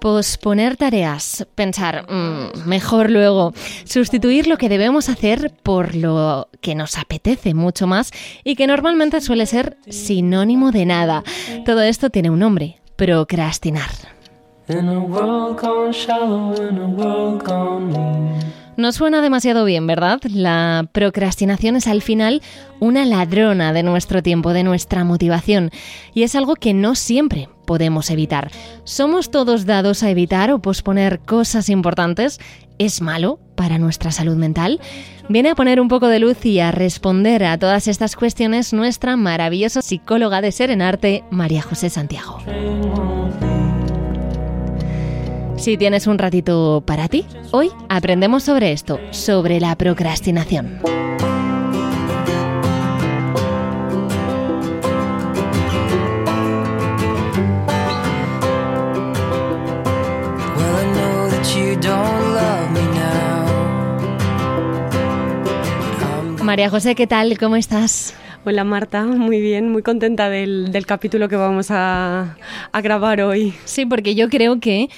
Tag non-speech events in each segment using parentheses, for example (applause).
Posponer tareas, pensar, mm, mejor luego, sustituir lo que debemos hacer por lo que nos apetece mucho más y que normalmente suele ser sinónimo de nada. Todo esto tiene un nombre, procrastinar. No suena demasiado bien, ¿verdad? La procrastinación es al final una ladrona de nuestro tiempo, de nuestra motivación, y es algo que no siempre podemos evitar. ¿Somos todos dados a evitar o posponer cosas importantes? ¿Es malo para nuestra salud mental? Viene a poner un poco de luz y a responder a todas estas cuestiones nuestra maravillosa psicóloga de Serenarte, María José Santiago. Si tienes un ratito para ti, hoy aprendemos sobre esto, sobre la procrastinación. María José, ¿qué tal? ¿Cómo estás? Hola Marta, muy bien, muy contenta del, capítulo que vamos a, a grabar hoy. Sí, porque yo creo que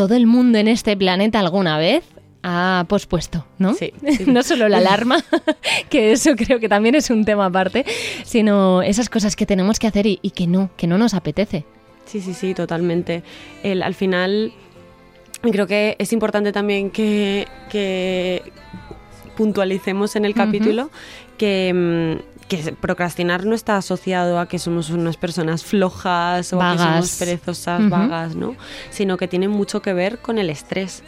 todo el mundo en este planeta alguna vez ha pospuesto, ¿no? Sí. (laughs) no solo la (laughs) alarma, que eso creo que también es un tema aparte, sino esas cosas que tenemos que hacer y, que no, que no nos apetece. Sí, sí, sí, totalmente. El, al final, creo que es importante también que, puntualicemos en el capítulo que, mm, que procrastinar no está asociado a que somos unas personas flojas o a que somos perezosas, vagas, ¿no? Sino que tiene mucho que ver con el estrés.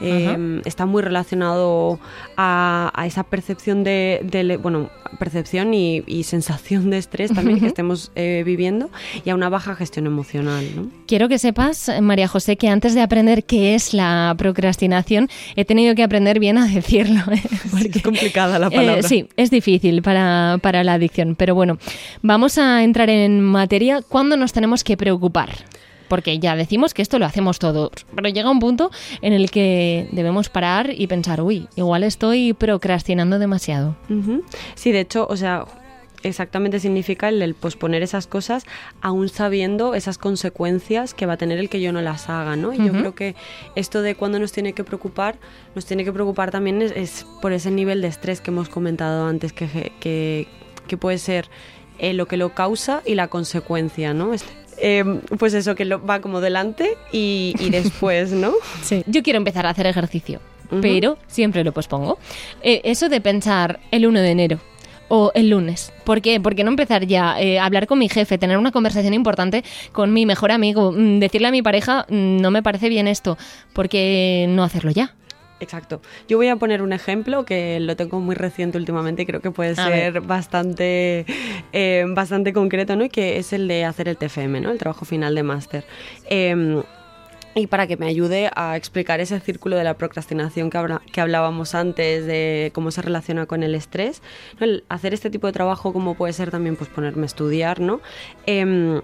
Em, está muy relacionado a, esa percepción de, bueno, percepción y, sensación de estrés también que estemos eh, viviendo y a una baja gestión emocional. Quiero que sepas, María José, que antes de aprender qué es la procrastinación, he tenido que aprender bien a decirlo. ¿eh? (laughs) Porque, es complicada la palabra. Eh, sí, es difícil para, para la adicción, pero bueno, vamos a entrar en materia. ¿Cuándo nos tenemos que preocupar? Porque ya decimos que esto lo hacemos todos, pero llega un punto en el que debemos parar y pensar, uy, igual estoy procrastinando demasiado. Sí, de hecho, o sea, exactamente significa el, posponer esas cosas aún sabiendo esas consecuencias que va a tener el que yo no las haga, ¿no? Y yo creo que esto de cuando nos tiene que preocupar, nos tiene que preocupar también es, por ese nivel de estrés que hemos comentado antes, que, que, puede ser eh, lo que lo causa y la consecuencia, ¿no? Este, Em, pues eso, que lo, va como delante y, (laughs) después, ¿no? Sí. Yo quiero empezar a hacer ejercicio, pero siempre lo pospongo. Eh, eso de pensar el 1 de enero o el lunes. ¿Por qué? Porque no empezar ya eh, a hablar con mi jefe, tener una conversación importante con mi mejor amigo, mm, decirle a mi pareja, mm, no me parece bien esto, porque no hacerlo ya. Exacto. Yo voy a poner un ejemplo que lo tengo muy reciente últimamente y creo que puede ser bastante, eh, bastante concreto, ¿no? Y que es el de hacer el TFM, ¿no? El trabajo final de máster. Em, y para que me ayude a explicar ese círculo de la procrastinación que, que hablábamos antes, de cómo se relaciona con el estrés, hacer este tipo de trabajo como puede ser también pues ponerme a estudiar, ¿no? Em,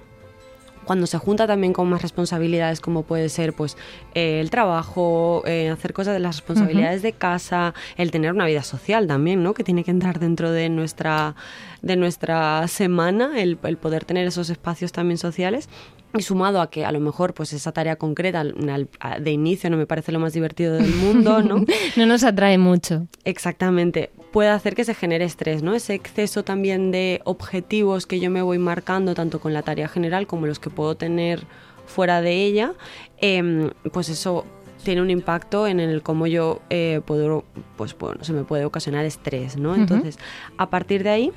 cuando se junta también con más responsabilidades como puede ser pues eh, el trabajo, eh, hacer cosas de las responsabilidades de casa, el tener una vida social también, ¿no? Que tiene que entrar dentro de nuestra, de nuestra semana, el, el poder tener esos espacios también sociales y sumado a que a lo mejor pues esa tarea concreta de inicio no me parece lo más divertido del mundo, ¿no? (laughs) no nos atrae mucho. Exactamente. Puede hacer que se genere estrés, ¿no? Ese exceso también de objetivos que yo me voy marcando tanto con la tarea general como los que puedo tener fuera de ella, em, pues eso tiene un impacto en el cómo yo eh, puedo, pues bueno, se me puede ocasionar estrés, ¿no? Entonces, a partir de ahí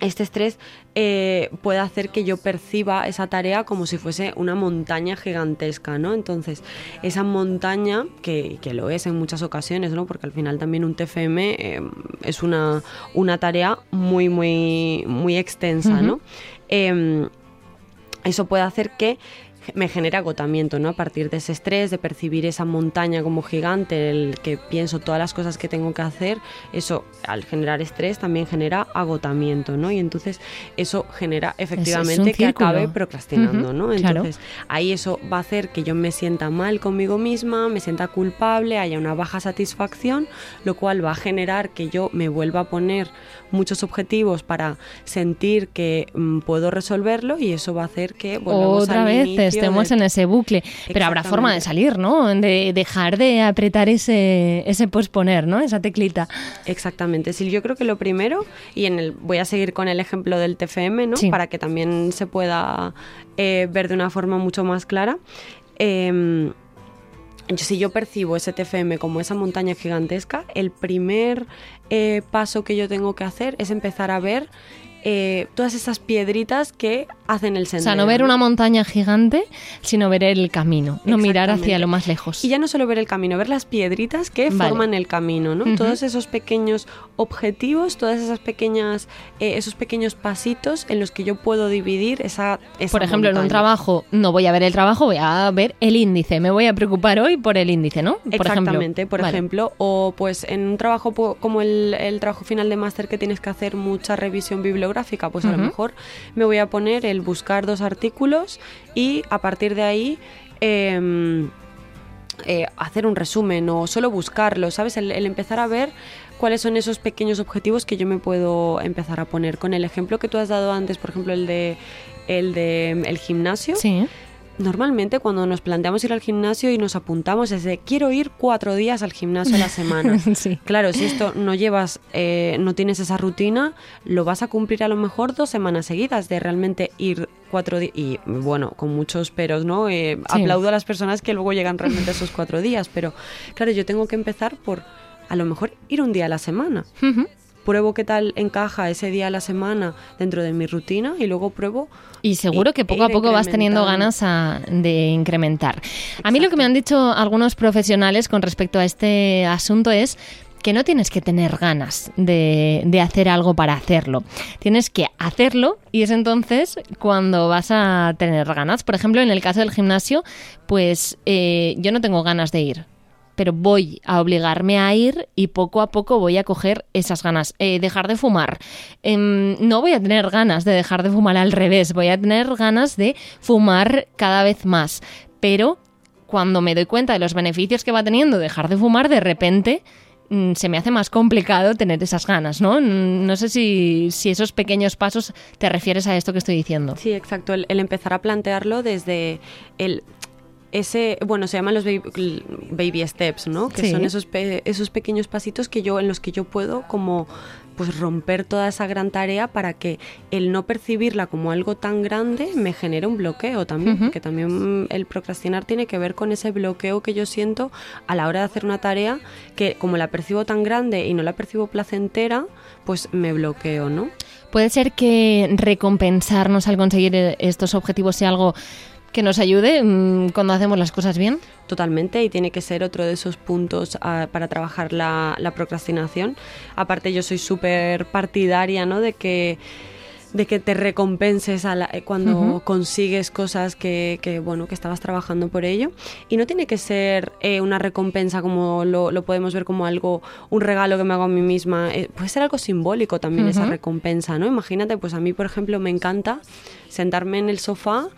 este estrés eh, puede hacer que yo perciba esa tarea como si fuese una montaña gigantesca, ¿no? Entonces, esa montaña, que, lo es en muchas ocasiones, ¿no? Porque al final también un TFM eh, es una, una, tarea muy, muy, muy extensa, ¿no? Em, eso puede hacer que me genera agotamiento, ¿no? A partir de ese estrés, de percibir esa montaña como gigante, el que pienso todas las cosas que tengo que hacer, eso al generar estrés también genera agotamiento, ¿no? Y entonces eso genera efectivamente que acabe procrastinando, ¿no? Entonces ahí eso va a hacer que yo me sienta mal conmigo misma, me sienta culpable, haya una baja satisfacción, lo cual va a generar que yo me vuelva a poner muchos objetivos para sentir que mm, puedo resolverlo y eso va a hacer que otra vez estemos en ese bucle. Pero habrá forma de salir, ¿no? De dejar de apretar ese, ese posponer, ¿no? Esa teclita. Exactamente. Sí, yo creo que lo primero, y en el voy a seguir con el ejemplo del TFM, ¿no? Para que también se pueda eh, ver de una forma mucho más clara. Eh, si yo percibo ese TFM como esa montaña gigantesca, el primer eh, paso que yo tengo que hacer es empezar a ver eh, todas esas piedritas que hacen el sendero. O sea, no ver una montaña gigante, sino ver el camino, no mirar hacia lo más lejos. Y ya no solo ver el camino, ver las piedritas que forman el camino, ¿no? Todos esos pequeños objetivos, todas esas pequeñas, eh, esos pequeños pasitos en los que yo puedo dividir esa, Por ejemplo, en un trabajo no voy a ver el trabajo, voy a ver el índice. Me voy a preocupar hoy por el índice, ¿no? Por Exactamente, por ejemplo. O pues en un trabajo como el, el trabajo final de máster que tienes que hacer mucha revisión bibliográfica, pues a lo mejor me voy a poner el buscar dos artículos y a partir de ahí... Em, eh, hacer un resumen o solo buscarlo, ¿sabes? El, empezar a ver cuáles son esos pequeños objetivos que yo me puedo empezar a poner. Con el ejemplo que tú has dado antes, por ejemplo, el de el de el gimnasio. Sí normalmente cuando nos planteamos ir al gimnasio y nos apuntamos es de quiero ir cuatro días al gimnasio a la semana. (laughs) Claro, si esto no llevas, eh, no tienes esa rutina, lo vas a cumplir a lo mejor dos semanas seguidas de realmente ir cuatro días. Y bueno, con muchos peros, ¿no? Eh, aplaudo a las personas que luego llegan realmente esos cuatro días, pero claro, yo tengo que empezar por a lo mejor ir un día a la semana pruebo qué tal encaja ese día a la semana dentro de mi rutina y luego pruebo. Y seguro que poco a poco vas teniendo ganas de incrementar. A mí lo que me han dicho algunos profesionales con respecto a este asunto es que no tienes que tener ganas de, hacer algo para hacerlo. Tienes que hacerlo y es entonces cuando vas a tener ganas. Por ejemplo, en el caso del gimnasio, pues eh, yo no tengo ganas de ir pero voy a obligarme a ir y poco a poco voy a coger esas ganas. Eh, dejar de fumar. Em, no voy a tener ganas de dejar de fumar al revés, voy a tener ganas de fumar cada vez más. Pero cuando me doy cuenta de los beneficios que va teniendo dejar de fumar, de repente mm, se me hace más complicado tener esas ganas, ¿no? No sé si, esos pequeños pasos te refieres a esto que estoy diciendo. Sí, exacto. el empezar a plantearlo desde el ese, bueno, se llaman los baby, steps, ¿no? Que son esos, esos pequeños pasitos que yo, en los que yo puedo como pues romper toda esa gran tarea para que el no percibirla como algo tan grande me genere un bloqueo también, porque también el procrastinar tiene que ver con ese bloqueo que yo siento a la hora de hacer una tarea que como la percibo tan grande y no la percibo placentera, pues me bloqueo, ¿no? Puede ser que recompensarnos al conseguir estos objetivos sea algo que nos ayude mm, cuando hacemos las cosas bien. Totalmente, y tiene que ser otro de esos puntos ah, para trabajar la, procrastinación. Aparte, yo soy súper partidaria ¿no? de que de que te recompenses eh, cuando consigues cosas que, bueno que estabas trabajando por ello. Y no tiene que ser eh, una recompensa como lo, podemos ver como algo un regalo que me hago a mí misma. Eh, puede ser algo simbólico también esa recompensa no imagínate pues a mí por ejemplo me encanta sentarme en el sofá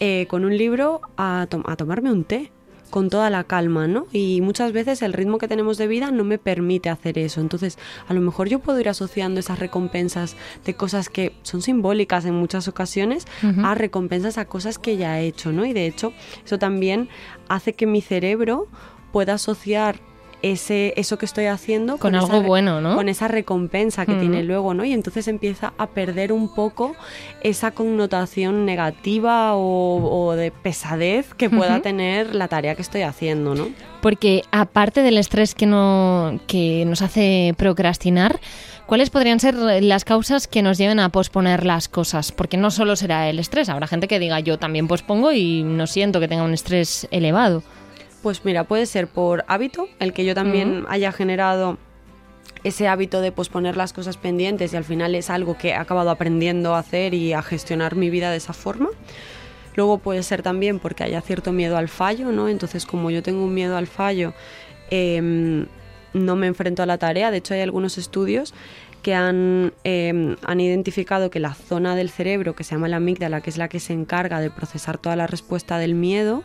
eh, con un libro a, a tomarme un té con toda la calma, ¿no? Y muchas veces el ritmo que tenemos de vida no me permite hacer eso. Entonces, a lo mejor yo puedo ir asociando esas recompensas de cosas que son simbólicas en muchas ocasiones a recompensas a cosas que ya he hecho, ¿no? Y de hecho, eso también hace que mi cerebro pueda asociar ese, eso que estoy haciendo con, algo bueno, ¿no? Con esa recompensa que tiene luego, ¿no? Y entonces empieza a perder un poco esa connotación negativa o, de pesadez que pueda tener la tarea que estoy haciendo, ¿no? Porque aparte del estrés que, no, que nos hace procrastinar, ¿Cuáles podrían ser las causas que nos lleven a posponer las cosas? Porque no solo será el estrés, habrá gente que diga yo también pospongo y no siento que tenga un estrés elevado. Pues mira, puede ser por hábito, el que yo también haya generado ese hábito de posponer las cosas pendientes y al final es algo que he acabado aprendiendo a hacer y a gestionar mi vida de esa forma. Luego puede ser también porque haya cierto miedo al fallo, ¿no? Entonces, como yo tengo un miedo al fallo, em, no me enfrento a la tarea. De hecho, hay algunos estudios que han, em, han, identificado que la zona del cerebro que se llama la amígdala, que es la que se encarga de procesar toda la respuesta del miedo,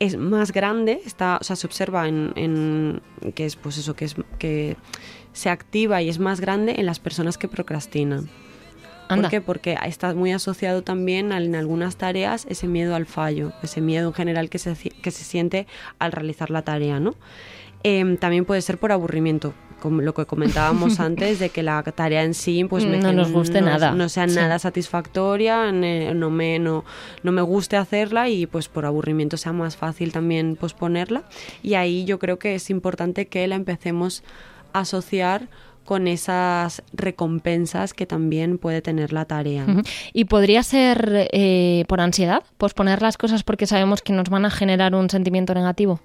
es más grande, está, o sea, se observa en, que es pues eso, que es que se activa y es más grande en las personas que procrastinan. ¿Por qué? Porque está muy asociado también en algunas tareas ese miedo al fallo, ese miedo en general que se, que se siente al realizar la tarea, ¿no? Em, también puede ser por aburrimiento, como lo que comentábamos (laughs) antes, de que la tarea en sí pues no nos guste nada. No sea nada satisfactoria, no me, no, no me guste hacerla y pues por aburrimiento sea más fácil también posponerla. Y ahí yo creo que es importante que la empecemos a asociar con esas recompensas que también puede tener la tarea. ¿Y podría ser eh, por ansiedad? ¿Posponer las cosas porque sabemos que nos van a generar un sentimiento negativo?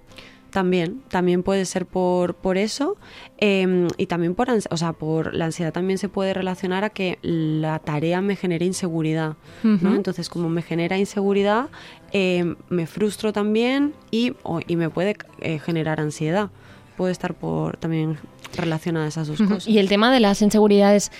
También, también puede ser por, por eso em, y también por, o sea, por la ansiedad también se puede relacionar a que la tarea me genere inseguridad, ¿no? Entonces, como me genera inseguridad, em, me frustro también y, y me puede eh, generar ansiedad. Puede estar por también relacionada a esas dos cosas. Y el tema de las inseguridades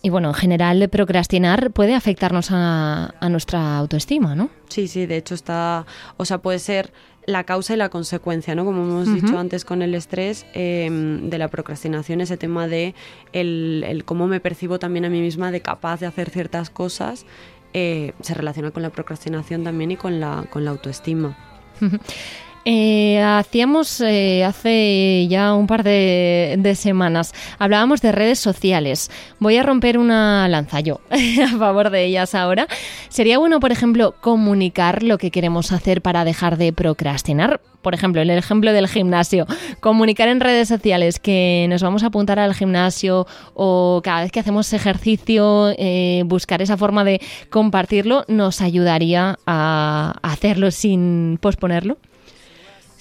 y bueno, en general procrastinar puede afectarnos a, a, nuestra autoestima, ¿no? Sí, sí, de hecho está, o sea, puede ser la causa y la consecuencia, ¿no? Como hemos dicho antes con el estrés em, de la procrastinación, ese tema de el, cómo me percibo también a mí misma de capaz de hacer ciertas cosas, eh, se relaciona con la procrastinación también y con la, con la autoestima. (laughs) Eh, hacíamos eh, hace ya un par de, semanas, hablábamos de redes sociales. Voy a romper una lanza yo (laughs) a favor de ellas ahora. Sería bueno, por ejemplo, comunicar lo que queremos hacer para dejar de procrastinar. Por ejemplo, el ejemplo del gimnasio, comunicar en redes sociales que nos vamos a apuntar al gimnasio o cada vez que hacemos ejercicio, eh, buscar esa forma de compartirlo nos ayudaría a hacerlo sin posponerlo.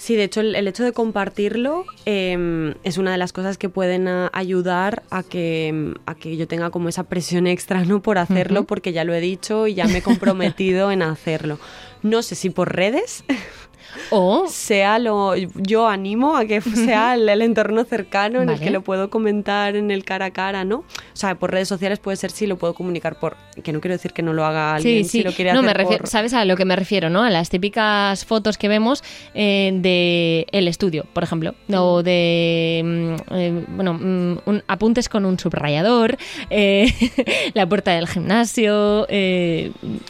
Sí, de hecho el, hecho de compartirlo em, es una de las cosas que pueden ayudar a que, a que yo tenga como esa presión extra ¿no? por hacerlo, porque ya lo he dicho y ya me he comprometido en hacerlo. No sé si por redes, o sea lo yo animo a que sea el, entorno cercano en el que lo puedo comentar en el cara a cara, ¿no? O sea, por redes sociales puede ser si lo puedo comunicar por que no quiero decir que no lo haga alguien si lo quiere no, hacer me refiero, sabes a lo que me refiero, ¿no? A las típicas fotos que vemos eh, de el estudio, por ejemplo, o de mm, eh, bueno, mm, apuntes con un subrayador, eh, (laughs) la puerta del gimnasio,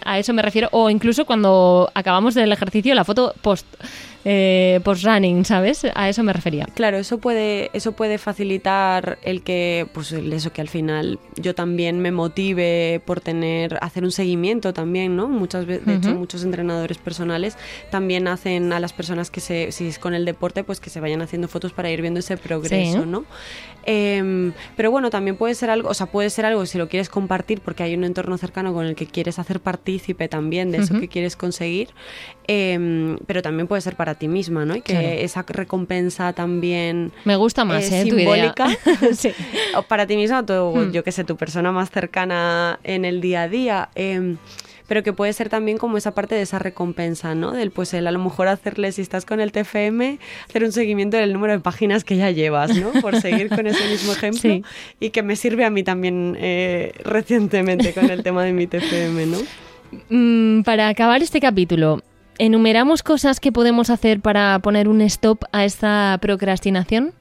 a eso me refiero. O incluso cuando acabamos del ejercicio la foto post 的。Eh, post-running, ¿sabes? A eso me refería. Claro, eso puede, eso puede facilitar el que, pues eso que al final yo también me motive por tener, hacer un seguimiento también, ¿no? Muchas veces, de hecho, muchos entrenadores personales también hacen a las personas que se, si es con el deporte, pues que se vayan haciendo fotos para ir viendo ese progreso, ¿no? Em, pero bueno, también puede ser algo, o sea, puede ser algo si lo quieres compartir porque hay un entorno cercano con el que quieres hacer partícipe también de eso que quieres conseguir, em, pero también puede ser para ti misma, ¿no? Y que esa recompensa también... Me gusta más, ¿eh? Simbólica. (laughs) sí. o para ti misma, o yo que sé, tu persona más cercana en el día a día. Eh, pero que puede ser también como esa parte de esa recompensa, ¿no? Del pues el a lo mejor hacerle, si estás con el TFM, hacer un seguimiento del número de páginas que ya llevas, ¿no? Por seguir con ese mismo (laughs) ejemplo y que me sirve a mí también eh, recientemente con el tema de mi TFM, ¿no? Mm, para acabar este capítulo, ¿enumeramos cosas que podemos hacer para poner un stop a esta procrastinación?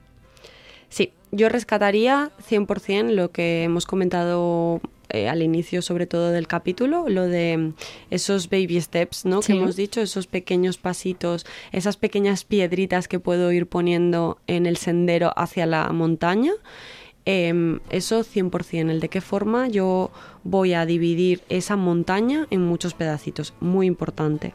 Sí, yo rescataría 100% lo que hemos comentado eh, al inicio sobre todo del capítulo, lo de esos baby steps, ¿no? Que hemos dicho, esos pequeños pasitos, esas pequeñas piedritas que puedo ir poniendo en el sendero hacia la montaña. Eh, eso 100%, el de qué forma yo voy a dividir esa montaña en muchos pedacitos, muy importante.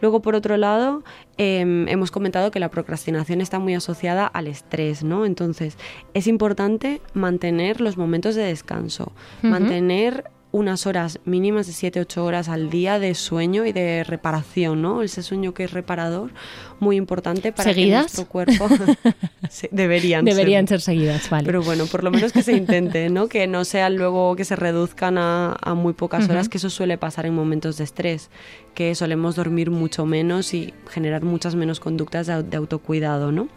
Luego, por otro lado, em, hemos comentado que la procrastinación está muy asociada al estrés, ¿no? Entonces, es importante mantener los momentos de descanso, mantener unas horas mínimas de 7-8 horas al día de sueño y de reparación, ¿no? Ese sueño que es reparador, muy importante para que nuestro cuerpo... (laughs) deberían, deberían ser. seguidas, vale. Pero bueno, por lo menos que se intente, ¿no? Que no sea luego que se reduzcan a, muy pocas horas, que eso suele pasar en momentos de estrés, que solemos dormir mucho menos y generar muchas menos conductas de, de autocuidado, ¿no?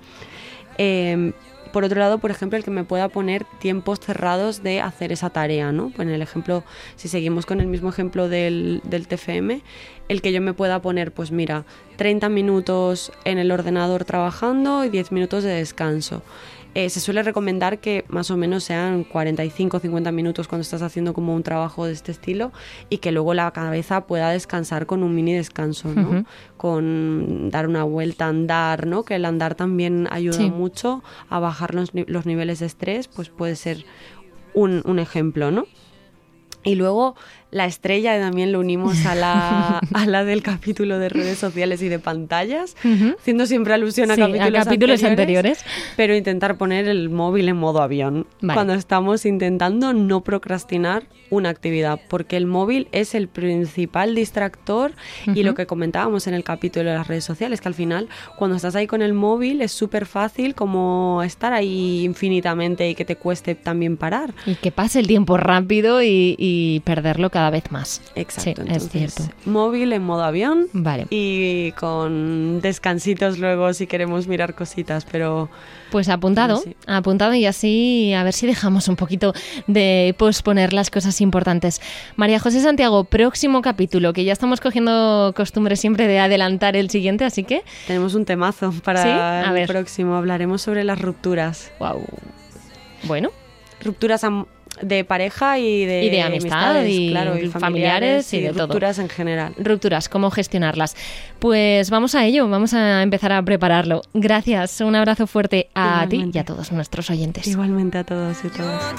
Eh, por otro lado, por ejemplo, el que me pueda poner tiempos cerrados de hacer esa tarea, ¿no? Pues en el ejemplo, si seguimos con el mismo ejemplo del, del TFM, el que yo me pueda poner, pues mira, 30 minutos en el ordenador trabajando y 10 minutos de descanso. Eh, se suele recomendar que más o menos sean 45 50 minutos cuando estás haciendo como un trabajo de este estilo y que luego la cabeza pueda descansar con un mini descanso, ¿no? Con dar una vuelta, andar, ¿no? Que el andar también ayuda mucho a bajar los, los, niveles de estrés, pues puede ser un, un ejemplo, ¿no? Y luego la estrella también lo unimos a la, (laughs) a la del capítulo de redes sociales y de pantallas, haciendo siempre alusión a, capítulos, anteriores, pero intentar poner el móvil en modo avión cuando estamos intentando no procrastinar una actividad, porque el móvil es el principal distractor y lo que comentábamos en el capítulo de las redes sociales, que al final cuando estás ahí con el móvil es súper fácil como estar ahí infinitamente y que te cueste también parar. Y que pase el tiempo rápido y, y perderlo cada vez más. Exacto. es cierto. Móvil en modo avión. Vale. Y con descansitos luego si queremos mirar cositas, pero... Pues apuntado, apuntado y así a ver si dejamos un poquito de posponer las cosas importantes. María José Santiago, próximo capítulo, que ya estamos cogiendo costumbre siempre de adelantar el siguiente, así que... Tenemos un temazo para el próximo, hablaremos sobre las rupturas. Wow. Bueno. Rupturas de pareja y de, y de amistad y, claro, y familiares, y, de rupturas en general. Rupturas, cómo gestionarlas. Pues vamos a ello, vamos a empezar a prepararlo. Gracias, un abrazo fuerte a ti y a todos nuestros oyentes. Igualmente a todos y todas.